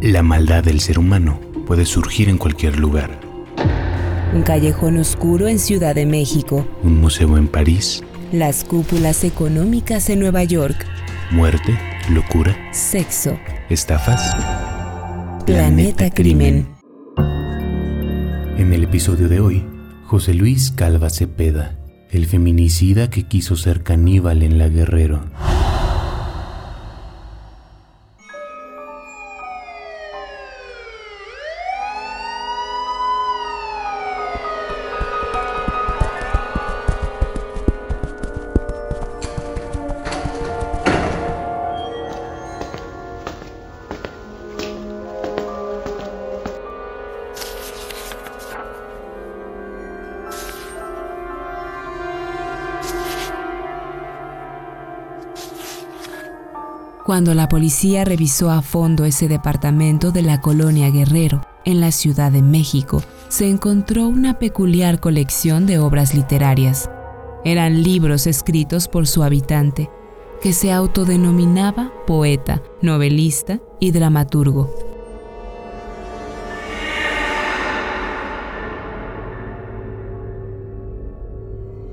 La maldad del ser humano puede surgir en cualquier lugar. Un callejón oscuro en Ciudad de México. Un museo en París. Las cúpulas económicas en Nueva York. Muerte, locura. Sexo. Estafas. Planeta, Crimen. En el episodio de hoy, José Luis Calva Cepeda, el feminicida que quiso ser caníbal en la Guerrero. Cuando la policía revisó a fondo ese departamento de la colonia Guerrero, en la Ciudad de México, se encontró una peculiar colección de obras literarias. Eran libros escritos por su habitante, que se autodenominaba poeta, novelista y dramaturgo.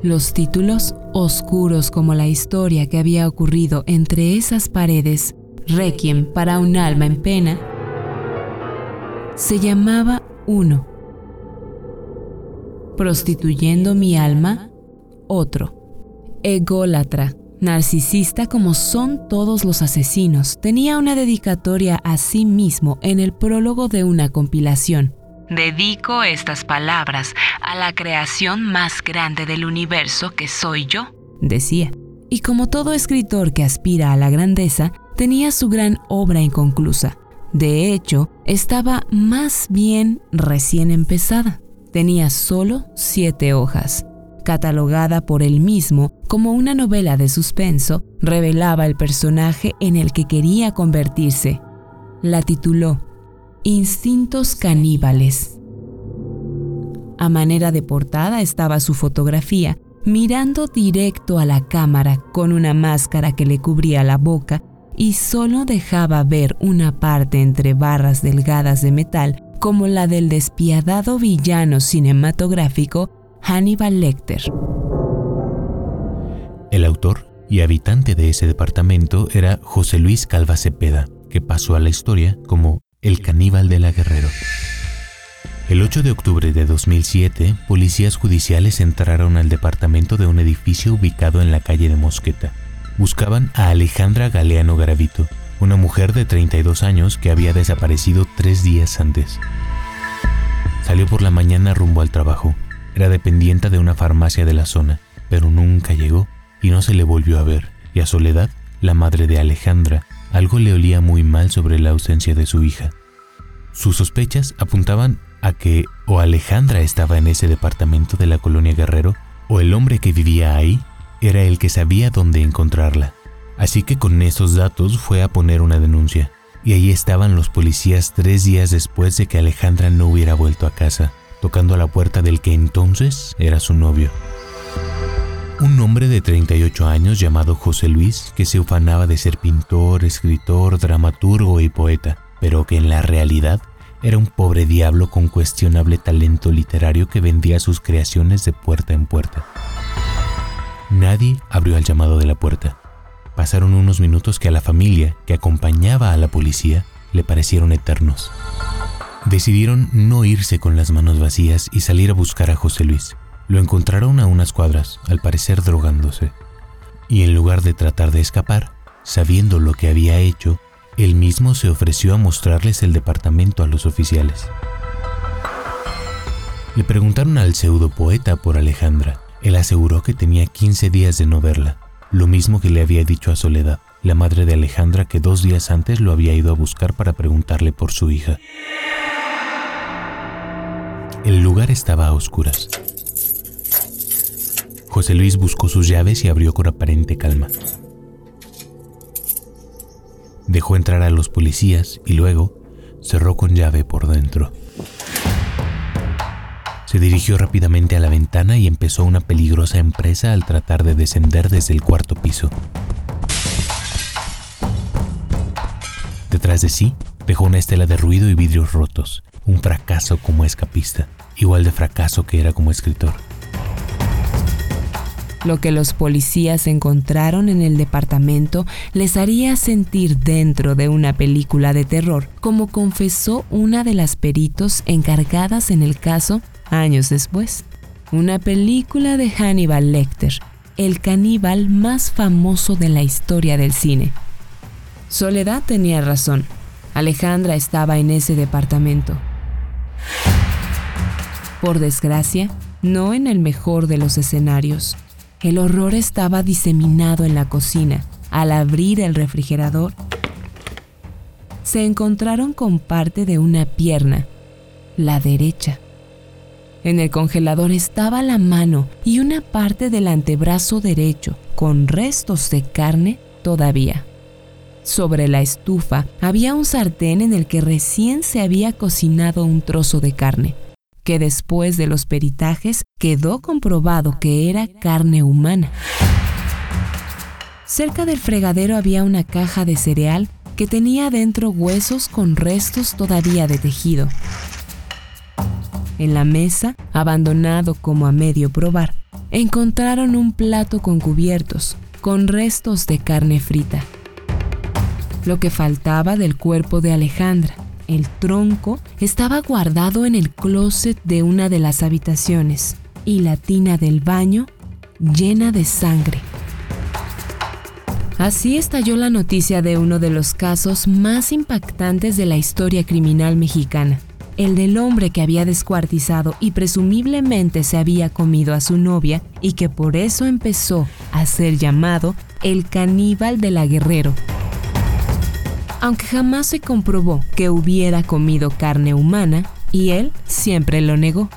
Los títulos, oscuros como la historia que había ocurrido entre esas paredes, Requiem para un alma en pena, se llamaba uno. Prostituyendo mi alma, otro. Ególatra, narcisista como son todos los asesinos, tenía una dedicatoria a sí mismo en el prólogo de una compilación. Dedico estas palabras a la creación más grande del universo que soy yo, decía. Y como todo escritor que aspira a la grandeza, tenía su gran obra inconclusa. De hecho, estaba más bien recién empezada. Tenía solo siete hojas. Catalogada por él mismo como una novela de suspenso, revelaba el personaje en el que quería convertirse. La tituló Instintos caníbales. A manera de portada estaba su fotografía, mirando directo a la cámara con una máscara que le cubría la boca y solo dejaba ver una parte entre barras delgadas de metal como la del despiadado villano cinematográfico Hannibal Lecter. El autor y habitante de ese departamento era José Luis Calva Cepeda, que pasó a la historia como el caníbal de la Guerrero. El 8 de octubre de 2007, policías judiciales entraron al departamento de un edificio ubicado en la calle de Mosqueta. Buscaban a Alejandra Galeano Garavito, una mujer de 32 años que había desaparecido tres días antes. Salió por la mañana rumbo al trabajo. Era dependiente de una farmacia de la zona, pero nunca llegó y no se le volvió a ver. Y a Soledad, la madre de Alejandra, algo le olía muy mal sobre la ausencia de su hija. Sus sospechas apuntaban a que o Alejandra estaba en ese departamento de la colonia Guerrero, o el hombre que vivía ahí era el que sabía dónde encontrarla. Así que con esos datos fue a poner una denuncia, y ahí estaban los policías tres días después de que Alejandra no hubiera vuelto a casa, tocando a la puerta del que entonces era su novio. Un hombre de 38 años llamado José Luis, que se ufanaba de ser pintor, escritor, dramaturgo y poeta, pero que en la realidad era un pobre diablo con cuestionable talento literario que vendía sus creaciones de puerta en puerta. Nadie abrió al llamado de la puerta. Pasaron unos minutos que a la familia que acompañaba a la policía le parecieron eternos. Decidieron no irse con las manos vacías y salir a buscar a José Luis. Lo encontraron a unas cuadras, al parecer drogándose. Y en lugar de tratar de escapar, sabiendo lo que había hecho, él mismo se ofreció a mostrarles el departamento a los oficiales. Le preguntaron al pseudopoeta por Alejandra. Él aseguró que tenía 15 días de no verla, lo mismo que le había dicho a Soledad, la madre de Alejandra que dos días antes lo había ido a buscar para preguntarle por su hija. El lugar estaba a oscuras. José Luis buscó sus llaves y abrió con aparente calma. Dejó entrar a los policías y luego cerró con llave por dentro. Se dirigió rápidamente a la ventana y empezó una peligrosa empresa al tratar de descender desde el cuarto piso. Detrás de sí Dejó una estela de ruido y vidrios rotos, un fracaso como escapista, igual de fracaso que era como escritor. Lo que los policías encontraron en el departamento les haría sentir dentro de una película de terror, como confesó una de las peritos encargadas en el caso años después. Una película de Hannibal Lecter, el caníbal más famoso de la historia del cine. Soledad tenía razón. Alejandra estaba en ese departamento. Por desgracia, no en el mejor de los escenarios. El horror estaba diseminado en la cocina. Al abrir el refrigerador, se encontraron con parte de una pierna, la derecha. En el congelador estaba la mano y una parte del antebrazo derecho, con restos de carne todavía. Sobre la estufa había un sartén en el que recién se había cocinado un trozo de carne que después de los peritajes quedó comprobado que era carne humana. Cerca del fregadero había una caja de cereal que tenía dentro huesos con restos todavía de tejido. En la mesa, abandonado como a medio probar, encontraron un plato con cubiertos, con restos de carne frita. Lo que faltaba del cuerpo de Alejandra, el tronco estaba guardado en el closet de una de las habitaciones y la tina del baño llena de sangre. Así estalló la noticia de uno de los casos más impactantes de la historia criminal mexicana, el del hombre que había descuartizado y presumiblemente se había comido a su novia y que por eso empezó a ser llamado el caníbal de la Guerrero aunque jamás se comprobó que hubiera comido carne humana, y él siempre lo negó.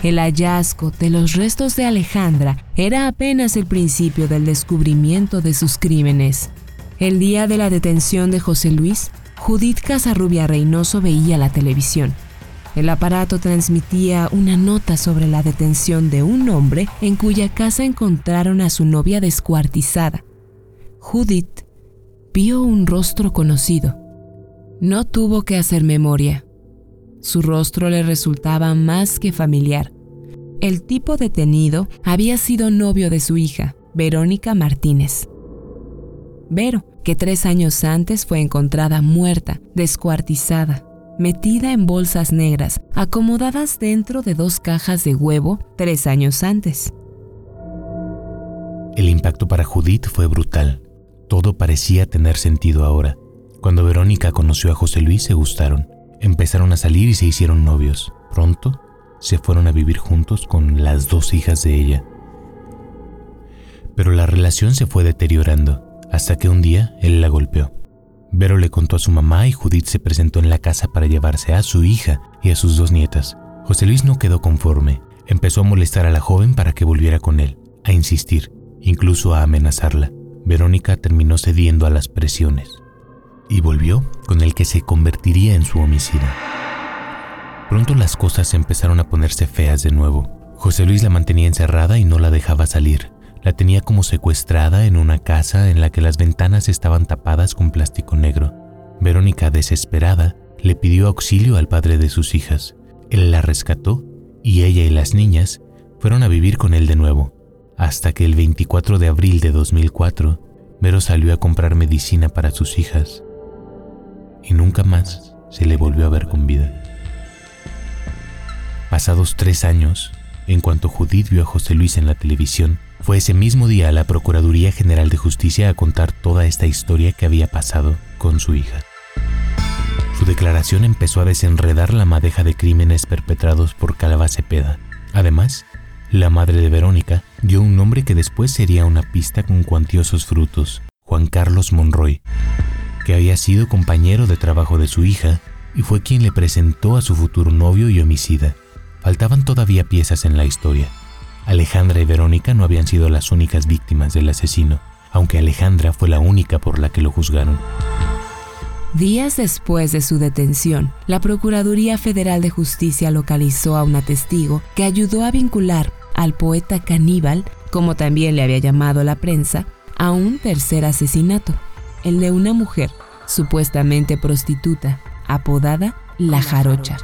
El hallazgo de los restos de Alejandra era apenas el principio del descubrimiento de sus crímenes. El día de la detención de José Luis, Judith Casarrubia Reynoso veía la televisión. El aparato transmitía una nota sobre la detención de un hombre en cuya casa encontraron a su novia descuartizada. Judith vio un rostro conocido. No tuvo que hacer memoria. Su rostro le resultaba más que familiar. El tipo detenido había sido novio de su hija, Verónica Martínez. Vero, que tres años antes fue encontrada muerta, descuartizada, metida en bolsas negras, acomodadas dentro de dos cajas de huevo tres años antes. El impacto para Judith fue brutal. Todo parecía tener sentido ahora. Cuando Verónica conoció a José Luis se gustaron. Empezaron a salir y se hicieron novios. Pronto se fueron a vivir juntos con las dos hijas de ella. Pero la relación se fue deteriorando hasta que un día él la golpeó. Vero le contó a su mamá y Judith se presentó en la casa para llevarse a su hija y a sus dos nietas. José Luis no quedó conforme. Empezó a molestar a la joven para que volviera con él, a insistir, incluso a amenazarla. Verónica terminó cediendo a las presiones y volvió con el que se convertiría en su homicida. Pronto las cosas empezaron a ponerse feas de nuevo. José Luis la mantenía encerrada y no la dejaba salir. La tenía como secuestrada en una casa en la que las ventanas estaban tapadas con plástico negro. Verónica, desesperada, le pidió auxilio al padre de sus hijas. Él la rescató y ella y las niñas fueron a vivir con él de nuevo hasta que el 24 de abril de 2004, Vero salió a comprar medicina para sus hijas y nunca más se le volvió a ver con vida. Pasados tres años, en cuanto Judith vio a José Luis en la televisión, fue ese mismo día a la Procuraduría General de Justicia a contar toda esta historia que había pasado con su hija. Su declaración empezó a desenredar la madeja de crímenes perpetrados por Calva Cepeda. Además, la madre de Verónica dio un nombre que después sería una pista con cuantiosos frutos, Juan Carlos Monroy, que había sido compañero de trabajo de su hija y fue quien le presentó a su futuro novio y homicida. Faltaban todavía piezas en la historia. Alejandra y Verónica no habían sido las únicas víctimas del asesino, aunque Alejandra fue la única por la que lo juzgaron. Días después de su detención, la Procuraduría Federal de Justicia localizó a una testigo que ayudó a vincular al poeta caníbal, como también le había llamado la prensa, a un tercer asesinato, el de una mujer, supuestamente prostituta, apodada La Jarocha.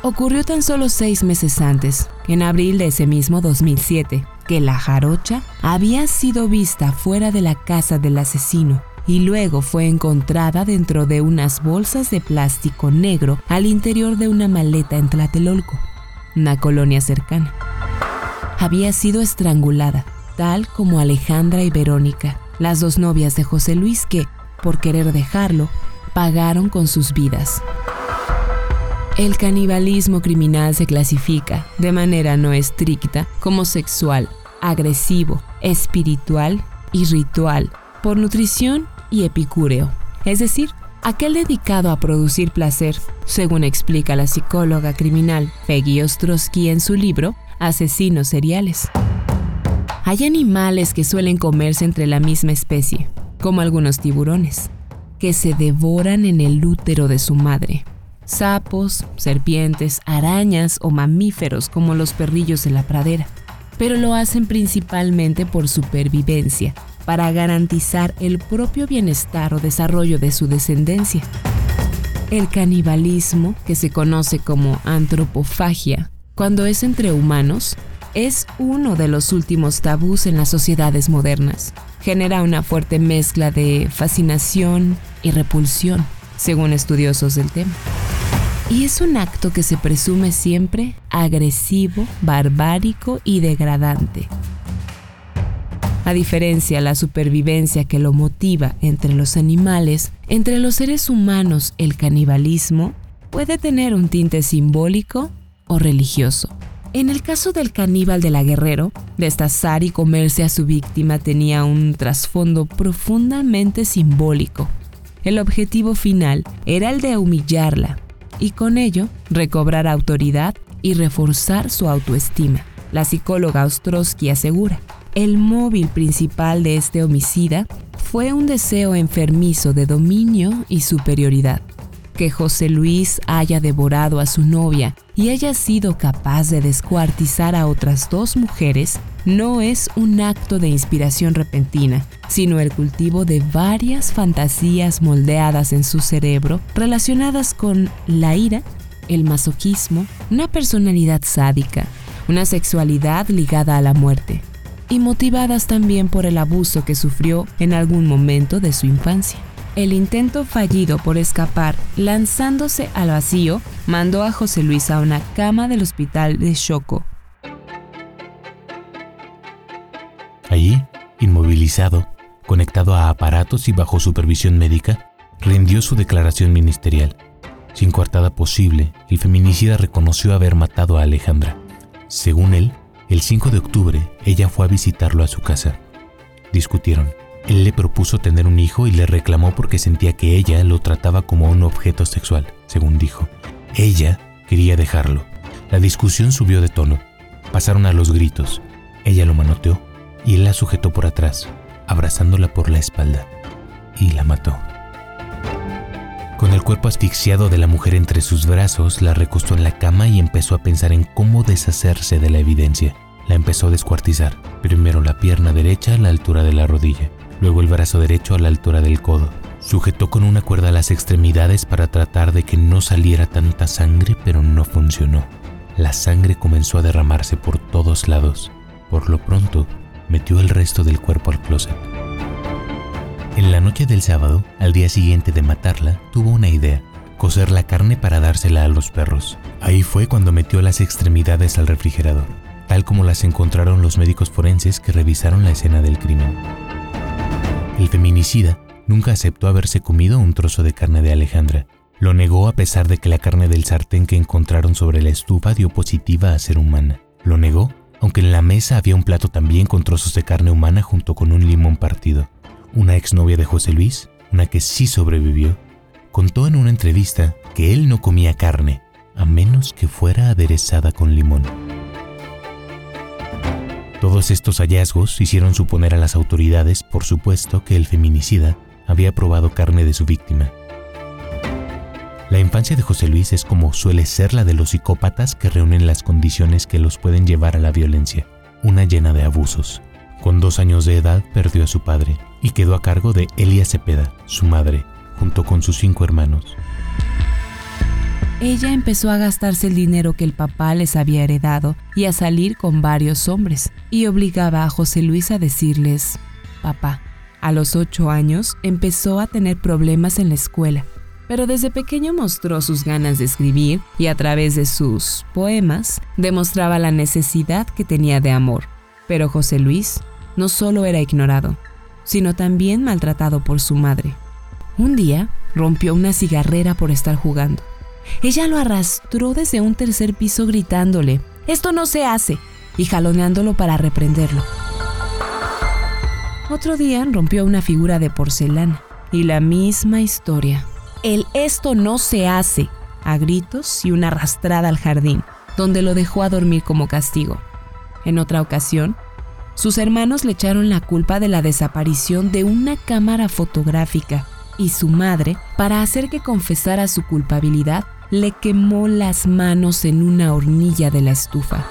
Ocurrió tan solo seis meses antes, en abril de ese mismo 2007, que la jarocha había sido vista fuera de la casa del asesino y luego fue encontrada dentro de unas bolsas de plástico negro al interior de una maleta en Tlatelolco, una colonia cercana. Había sido estrangulada, tal como Alejandra y Verónica, las dos novias de José Luis que, por querer dejarlo, pagaron con sus vidas. El canibalismo criminal se clasifica, de manera no estricta, como sexual, agresivo, espiritual y ritual, por nutrición y epicúreo, es decir, aquel dedicado a producir placer, según explica la psicóloga criminal Peggy Ostrowski en su libro Asesinos seriales. Hay animales que suelen comerse entre la misma especie, como algunos tiburones, que se devoran en el útero de su madre sapos, serpientes, arañas o mamíferos como los perrillos de la pradera, pero lo hacen principalmente por supervivencia, para garantizar el propio bienestar o desarrollo de su descendencia. El canibalismo, que se conoce como antropofagia, cuando es entre humanos, es uno de los últimos tabús en las sociedades modernas. Genera una fuerte mezcla de fascinación y repulsión, según estudiosos del tema. Y es un acto que se presume siempre agresivo, barbárico y degradante. A diferencia la supervivencia que lo motiva entre los animales, entre los seres humanos el canibalismo puede tener un tinte simbólico o religioso. En el caso del caníbal de la Guerrero, destazar y comerse a su víctima tenía un trasfondo profundamente simbólico. El objetivo final era el de humillarla, y con ello recobrar autoridad y reforzar su autoestima. La psicóloga Ostrowski asegura, el móvil principal de este homicida fue un deseo enfermizo de dominio y superioridad. Que José Luis haya devorado a su novia y haya sido capaz de descuartizar a otras dos mujeres no es un acto de inspiración repentina, sino el cultivo de varias fantasías moldeadas en su cerebro relacionadas con la ira, el masoquismo, una personalidad sádica, una sexualidad ligada a la muerte, y motivadas también por el abuso que sufrió en algún momento de su infancia. El intento fallido por escapar lanzándose al vacío mandó a José Luis a una cama del hospital de Choco, Allí, inmovilizado, conectado a aparatos y bajo supervisión médica, rindió su declaración ministerial. Sin coartada posible, el feminicida reconoció haber matado a Alejandra. Según él, el 5 de octubre ella fue a visitarlo a su casa. Discutieron. Él le propuso tener un hijo y le reclamó porque sentía que ella lo trataba como un objeto sexual, según dijo. Ella quería dejarlo. La discusión subió de tono. Pasaron a los gritos. Ella lo manoteó y él la sujetó por atrás, abrazándola por la espalda, y la mató. Con el cuerpo asfixiado de la mujer entre sus brazos, la recostó en la cama y empezó a pensar en cómo deshacerse de la evidencia. La empezó a descuartizar, primero la pierna derecha a la altura de la rodilla, luego el brazo derecho a la altura del codo. Sujetó con una cuerda las extremidades para tratar de que no saliera tanta sangre, pero no funcionó. La sangre comenzó a derramarse por todos lados. Por lo pronto, metió el resto del cuerpo al closet. En la noche del sábado, al día siguiente de matarla, tuvo una idea, cocer la carne para dársela a los perros. Ahí fue cuando metió las extremidades al refrigerador, tal como las encontraron los médicos forenses que revisaron la escena del crimen. El feminicida nunca aceptó haberse comido un trozo de carne de Alejandra. Lo negó a pesar de que la carne del sartén que encontraron sobre la estufa dio positiva a ser humana. Lo negó aunque en la mesa había un plato también con trozos de carne humana junto con un limón partido. Una exnovia de José Luis, una que sí sobrevivió, contó en una entrevista que él no comía carne, a menos que fuera aderezada con limón. Todos estos hallazgos hicieron suponer a las autoridades, por supuesto, que el feminicida había probado carne de su víctima la infancia de José Luis es como suele ser la de los psicópatas que reúnen las condiciones que los pueden llevar a la violencia, una llena de abusos. Con dos años de edad perdió a su padre y quedó a cargo de Elia Cepeda, su madre, junto con sus cinco hermanos. ella empezó a gastarse el dinero que el papá les había heredado y a salir con varios hombres, y obligaba a José Luis a decirles, papá. A los ocho años empezó a tener problemas en la escuela, pero desde pequeño mostró sus ganas de escribir y a través de sus poemas demostraba la necesidad que tenía de amor. Pero José Luis no solo era ignorado, sino también maltratado por su madre. Un día rompió una cigarrera por estar jugando. Ella lo arrastró desde un tercer piso gritándole, Esto no se hace, y jaloneándolo para reprenderlo. Otro día rompió una figura de porcelana y la misma historia. El esto no se hace, a gritos y una arrastrada al jardín, donde lo dejó a dormir como castigo. En otra ocasión, sus hermanos le echaron la culpa de la desaparición de una cámara fotográfica y su madre, para hacer que confesara su culpabilidad, le quemó las manos en una hornilla de la estufa.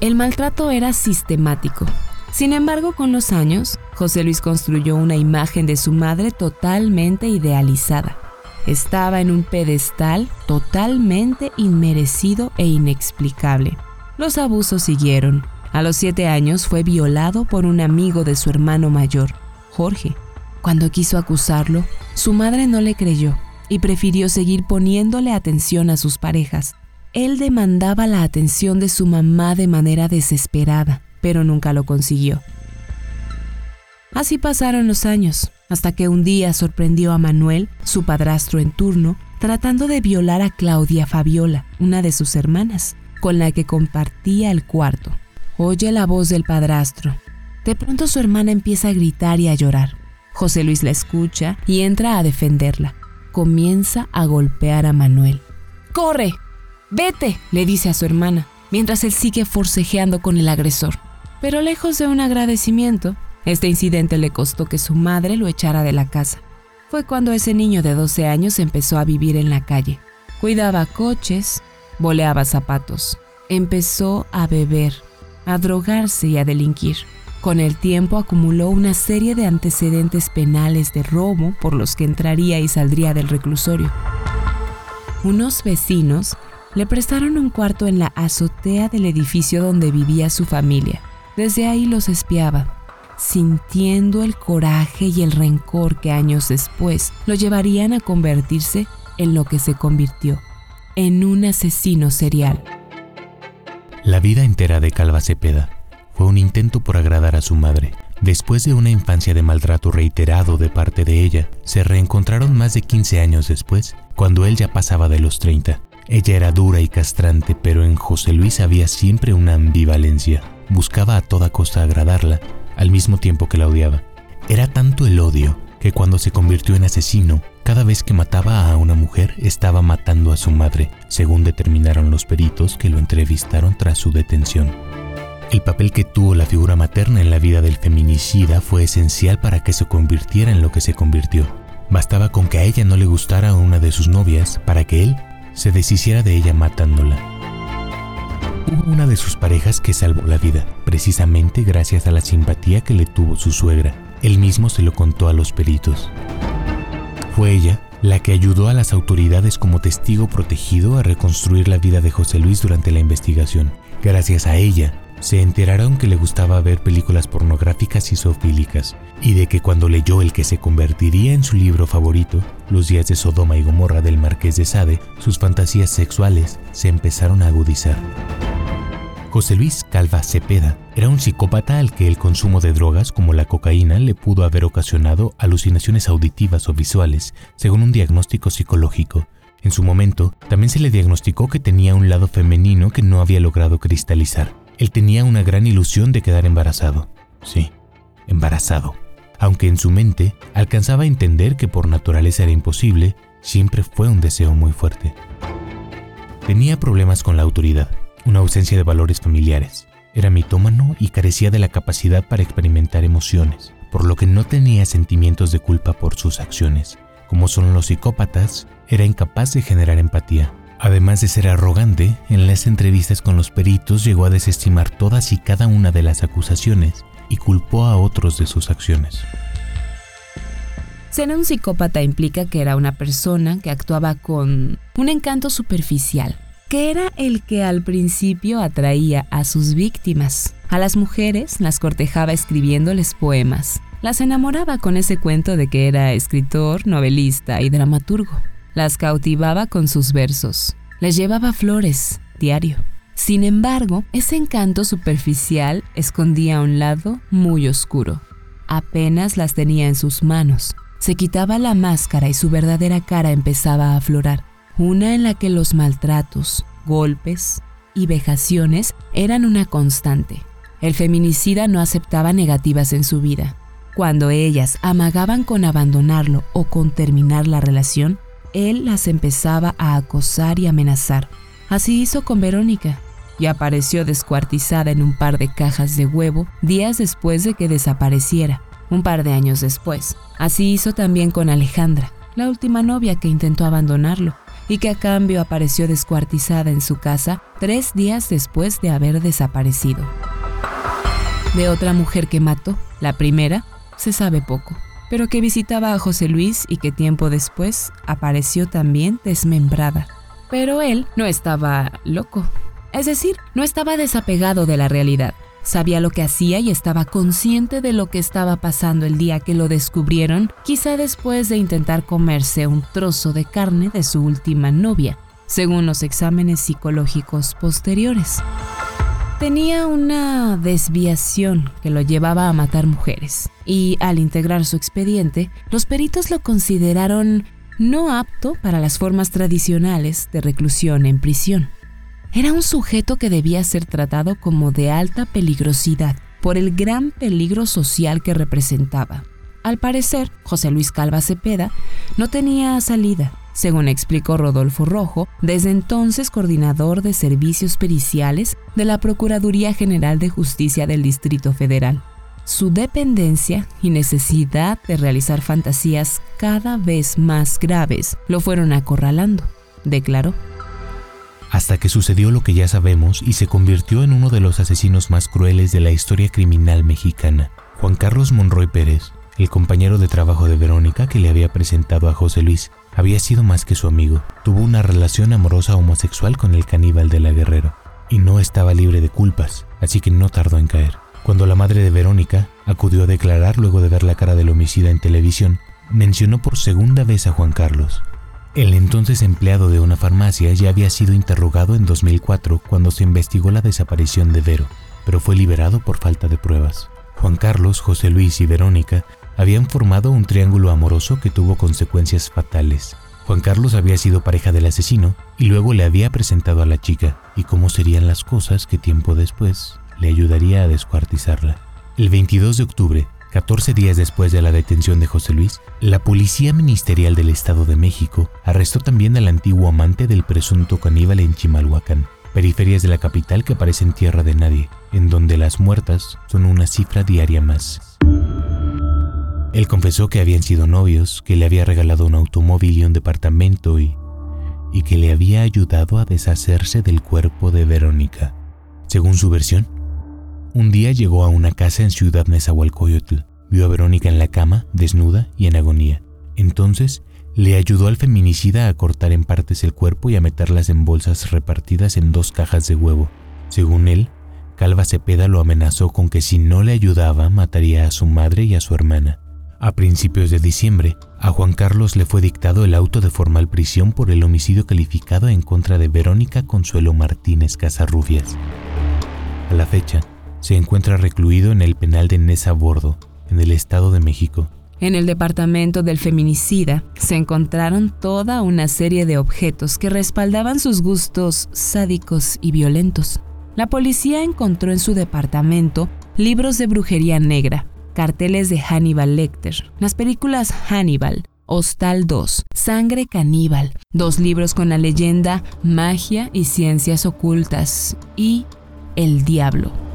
El maltrato era sistemático. Sin embargo, con los años, José Luis construyó una imagen de su madre totalmente idealizada. Estaba en un pedestal totalmente inmerecido e inexplicable. Los abusos siguieron. A los siete años fue violado por un amigo de su hermano mayor, Jorge. Cuando quiso acusarlo, su madre no le creyó y prefirió seguir poniéndole atención a sus parejas. Él demandaba la atención de su mamá de manera desesperada, pero nunca lo consiguió. Así pasaron los años, hasta que un día sorprendió a Manuel, su padrastro en turno, tratando de violar a Claudia Fabiola, una de sus hermanas, con la que compartía el cuarto. Oye la voz del padrastro. De pronto su hermana empieza a gritar y a llorar. José Luis la escucha y entra a defenderla comienza a golpear a Manuel. ¡Corre! ¡Vete! le dice a su hermana, mientras él sigue forcejeando con el agresor. Pero lejos de un agradecimiento, este incidente le costó que su madre lo echara de la casa. Fue cuando ese niño de 12 años empezó a vivir en la calle. Cuidaba coches, boleaba zapatos, empezó a beber, a drogarse y a delinquir. Con el tiempo acumuló una serie de antecedentes penales de robo por los que entraría y saldría del reclusorio. Unos vecinos le prestaron un cuarto en la azotea del edificio donde vivía su familia. Desde ahí los espiaba, sintiendo el coraje y el rencor que años después lo llevarían a convertirse en lo que se convirtió, en un asesino serial. La vida entera de Calva Cepeda fue un intento por agradar a su madre. Después de una infancia de maltrato reiterado de parte de ella, se reencontraron más de 15 años después, cuando él ya pasaba de los 30. Ella era dura y castrante, pero en José Luis había siempre una ambivalencia. Buscaba a toda costa agradarla, al mismo tiempo que la odiaba. Era tanto el odio que cuando se convirtió en asesino, cada vez que mataba a una mujer estaba matando a su madre, según determinaron los peritos que lo entrevistaron tras su detención. El papel que tuvo la figura materna en la vida del feminicida fue esencial para que se convirtiera en lo que se convirtió. Bastaba con que a ella no le gustara una de sus novias para que él se deshiciera de ella matándola. Hubo una de sus parejas que salvó la vida, precisamente gracias a la simpatía que le tuvo su suegra. Él mismo se lo contó a los peritos. Fue ella la que ayudó a las autoridades como testigo protegido a reconstruir la vida de José Luis durante la investigación. Gracias a ella, se enteraron que le gustaba ver películas pornográficas y zoofílicas, y de que cuando leyó el que se convertiría en su libro favorito, Los días de Sodoma y Gomorra del Marqués de Sade, sus fantasías sexuales se empezaron a agudizar. José Luis Calva Cepeda era un psicópata al que el consumo de drogas como la cocaína le pudo haber ocasionado alucinaciones auditivas o visuales, según un diagnóstico psicológico. En su momento, también se le diagnosticó que tenía un lado femenino que no había logrado cristalizar. Él tenía una gran ilusión de quedar embarazado. Sí, embarazado. Aunque en su mente alcanzaba a entender que por naturaleza era imposible, siempre fue un deseo muy fuerte. Tenía problemas con la autoridad, una ausencia de valores familiares. Era mitómano y carecía de la capacidad para experimentar emociones, por lo que no tenía sentimientos de culpa por sus acciones. Como son los psicópatas, era incapaz de generar empatía. Además de ser arrogante, en las entrevistas con los peritos llegó a desestimar todas y cada una de las acusaciones y culpó a otros de sus acciones. Ser un psicópata implica que era una persona que actuaba con un encanto superficial, que era el que al principio atraía a sus víctimas. A las mujeres las cortejaba escribiéndoles poemas. Las enamoraba con ese cuento de que era escritor, novelista y dramaturgo. Las cautivaba con sus versos. Les llevaba flores, diario. Sin embargo, ese encanto superficial escondía un lado muy oscuro. Apenas las tenía en sus manos. Se quitaba la máscara y su verdadera cara empezaba a aflorar. Una en la que los maltratos, golpes y vejaciones eran una constante. El feminicida no aceptaba negativas en su vida. Cuando ellas amagaban con abandonarlo o con terminar la relación, él las empezaba a acosar y amenazar. Así hizo con Verónica, y apareció descuartizada en un par de cajas de huevo días después de que desapareciera, un par de años después. Así hizo también con Alejandra, la última novia que intentó abandonarlo y que a cambio apareció descuartizada en su casa tres días después de haber desaparecido. De otra mujer que mató, la primera, se sabe poco, pero que visitaba a José Luis y que tiempo después apareció también desmembrada. Pero él no estaba loco, es decir, no estaba desapegado de la realidad. Sabía lo que hacía y estaba consciente de lo que estaba pasando el día que lo descubrieron, quizá después de intentar comerse un trozo de carne de su última novia, según los exámenes psicológicos posteriores. Tenía una desviación que lo llevaba a matar mujeres, y al integrar su expediente, los peritos lo consideraron no apto para las formas tradicionales de reclusión en prisión. Era un sujeto que debía ser tratado como de alta peligrosidad por el gran peligro social que representaba. Al parecer, José Luis Calva Cepeda no tenía salida, según explicó Rodolfo Rojo, desde entonces coordinador de servicios periciales de la Procuraduría General de Justicia del Distrito Federal. Su dependencia y necesidad de realizar fantasías cada vez más graves lo fueron acorralando, declaró hasta que sucedió lo que ya sabemos y se convirtió en uno de los asesinos más crueles de la historia criminal mexicana. Juan Carlos Monroy Pérez, el compañero de trabajo de Verónica que le había presentado a José Luis, había sido más que su amigo. Tuvo una relación amorosa homosexual con el caníbal de la Guerrero y no estaba libre de culpas, así que no tardó en caer. Cuando la madre de Verónica acudió a declarar luego de ver la cara del homicida en televisión, mencionó por segunda vez a Juan Carlos, el entonces empleado de una farmacia ya había sido interrogado en 2004 cuando se investigó la desaparición de Vero, pero fue liberado por falta de pruebas. Juan Carlos, José Luis y Verónica habían formado un triángulo amoroso que tuvo consecuencias fatales. Juan Carlos había sido pareja del asesino y luego le había presentado a la chica y cómo serían las cosas que tiempo después le ayudaría a descuartizarla. El 22 de octubre, 14 días después de la detención de José Luis, la Policía Ministerial del Estado de México arrestó también al antiguo amante del presunto caníbal en Chimalhuacán, periferias de la capital que parecen tierra de nadie, en donde las muertas son una cifra diaria más. Él confesó que habían sido novios, que le había regalado un automóvil y un departamento y, y que le había ayudado a deshacerse del cuerpo de Verónica. Según su versión, un día llegó a una casa en Ciudad Nezahualcóyotl. Vio a Verónica en la cama, desnuda y en agonía. Entonces, le ayudó al feminicida a cortar en partes el cuerpo y a meterlas en bolsas repartidas en dos cajas de huevo. Según él, Calva Cepeda lo amenazó con que si no le ayudaba mataría a su madre y a su hermana. A principios de diciembre, a Juan Carlos le fue dictado el auto de formal prisión por el homicidio calificado en contra de Verónica Consuelo Martínez Casarrubias. A la fecha, se encuentra recluido en el penal de Nesa Bordo, en el Estado de México. En el departamento del feminicida se encontraron toda una serie de objetos que respaldaban sus gustos sádicos y violentos. La policía encontró en su departamento libros de brujería negra, carteles de Hannibal Lecter, las películas Hannibal, Hostal 2, Sangre Caníbal, dos libros con la leyenda Magia y Ciencias Ocultas y El Diablo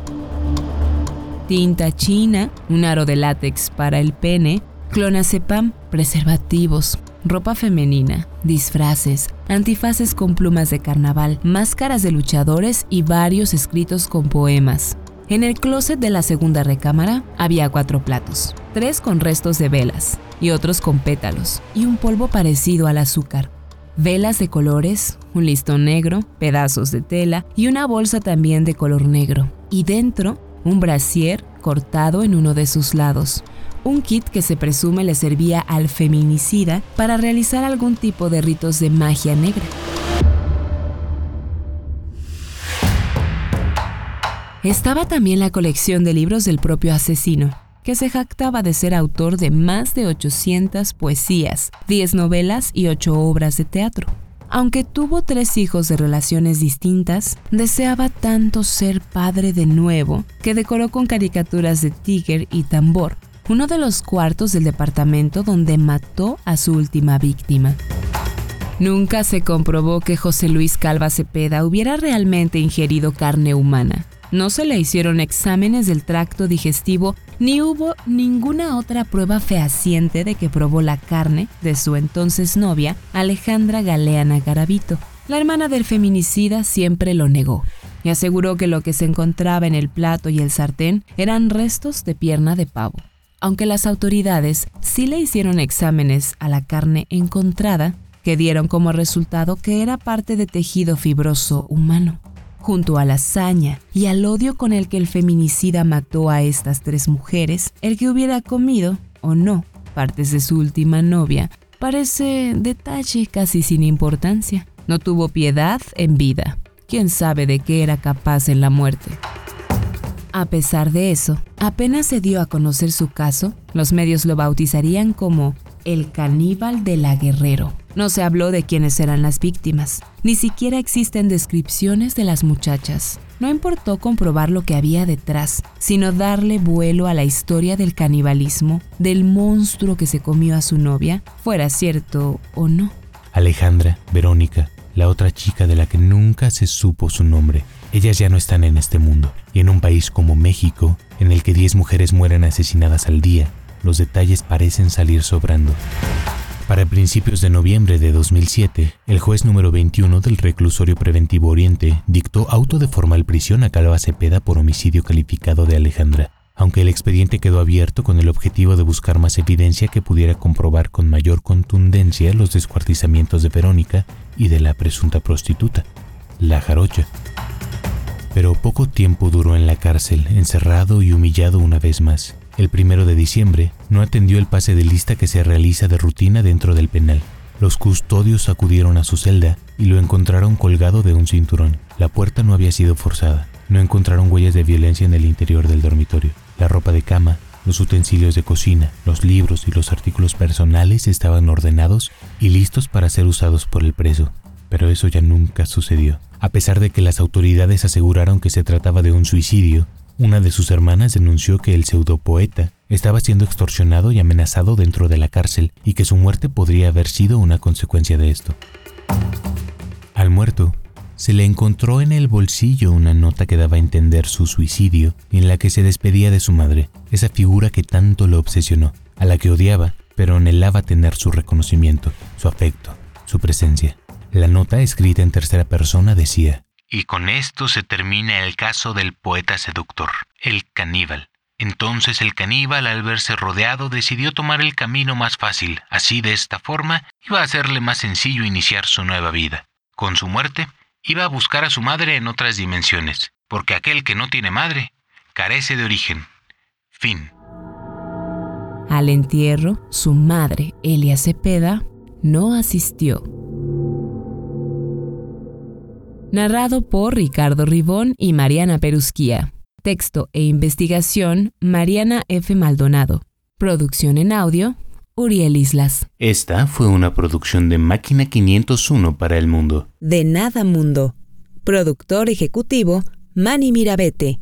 tinta china, un aro de látex para el pene, clonazepam, preservativos, ropa femenina, disfraces, antifaces con plumas de carnaval, máscaras de luchadores y varios escritos con poemas. En el closet de la segunda recámara había cuatro platos, tres con restos de velas y otros con pétalos y un polvo parecido al azúcar. Velas de colores, un listón negro, pedazos de tela y una bolsa también de color negro. Y dentro, un brasier cortado en uno de sus lados, un kit que se presume le servía al feminicida para realizar algún tipo de ritos de magia negra. Estaba también la colección de libros del propio asesino, que se jactaba de ser autor de más de 800 poesías, 10 novelas y 8 obras de teatro. Aunque tuvo tres hijos de relaciones distintas, deseaba tanto ser padre de nuevo que decoró con caricaturas de Tiger y Tambor, uno de los cuartos del departamento donde mató a su última víctima. Nunca se comprobó que José Luis Calva Cepeda hubiera realmente ingerido carne humana. No se le hicieron exámenes del tracto digestivo ni hubo ninguna otra prueba fehaciente de que probó la carne de su entonces novia, Alejandra Galeana Garavito. La hermana del feminicida siempre lo negó y aseguró que lo que se encontraba en el plato y el sartén eran restos de pierna de pavo. Aunque las autoridades sí le hicieron exámenes a la carne encontrada, que dieron como resultado que era parte de tejido fibroso humano junto a la hazaña y al odio con el que el feminicida mató a estas tres mujeres, el que hubiera comido, o no, partes de su última novia, parece detalle casi sin importancia. No tuvo piedad en vida. ¿Quién sabe de qué era capaz en la muerte? A pesar de eso, apenas se dio a conocer su caso, los medios lo bautizarían como el caníbal de la Guerrero. No se habló de quiénes eran las víctimas, ni siquiera existen descripciones de las muchachas. No importó comprobar lo que había detrás, sino darle vuelo a la historia del canibalismo, del monstruo que se comió a su novia, fuera cierto o no. Alejandra, Verónica, la otra chica de la que nunca se supo su nombre. Ellas ya no están en este mundo, y en un país como México, en el que 10 mujeres mueren asesinadas al día, los detalles parecen salir sobrando. Para principios de noviembre de 2007, el juez número 21 del reclusorio preventivo Oriente dictó auto de formal prisión a Calva Cepeda por homicidio calificado de Alejandra, aunque el expediente quedó abierto con el objetivo de buscar más evidencia que pudiera comprobar con mayor contundencia los descuartizamientos de Verónica y de la presunta prostituta, la jarocha. Pero poco tiempo duró en la cárcel, encerrado y humillado una vez más. El primero de diciembre no atendió el pase de lista que se realiza de rutina dentro del penal. Los custodios acudieron a su celda y lo encontraron colgado de un cinturón. La puerta no había sido forzada. No encontraron huellas de violencia en el interior del dormitorio. La ropa de cama, los utensilios de cocina, los libros y los artículos personales estaban ordenados y listos para ser usados por el preso. Pero eso ya nunca sucedió. A pesar de que las autoridades aseguraron que se trataba de un suicidio, una de sus hermanas denunció que el pseudopoeta estaba siendo extorsionado y amenazado dentro de la cárcel y que su muerte podría haber sido una consecuencia de esto. Al muerto, se le encontró en el bolsillo una nota que daba a entender su suicidio y en la que se despedía de su madre, esa figura que tanto lo obsesionó, a la que odiaba, pero anhelaba tener su reconocimiento, su afecto, su presencia. La nota escrita en tercera persona decía, y con esto se termina el caso del poeta seductor, el caníbal. Entonces el caníbal, al verse rodeado, decidió tomar el camino más fácil. Así, de esta forma, iba a serle más sencillo iniciar su nueva vida. Con su muerte, iba a buscar a su madre en otras dimensiones, porque aquel que no tiene madre carece de origen. Fin. Al entierro, su madre, Elia Cepeda, no asistió. Narrado por Ricardo Ribón y Mariana Perusquía. Texto e investigación, Mariana F. Maldonado. Producción en audio, Uriel Islas. Esta fue una producción de Máquina 501 para el mundo. De Nada Mundo. Productor ejecutivo, Manny Mirabete.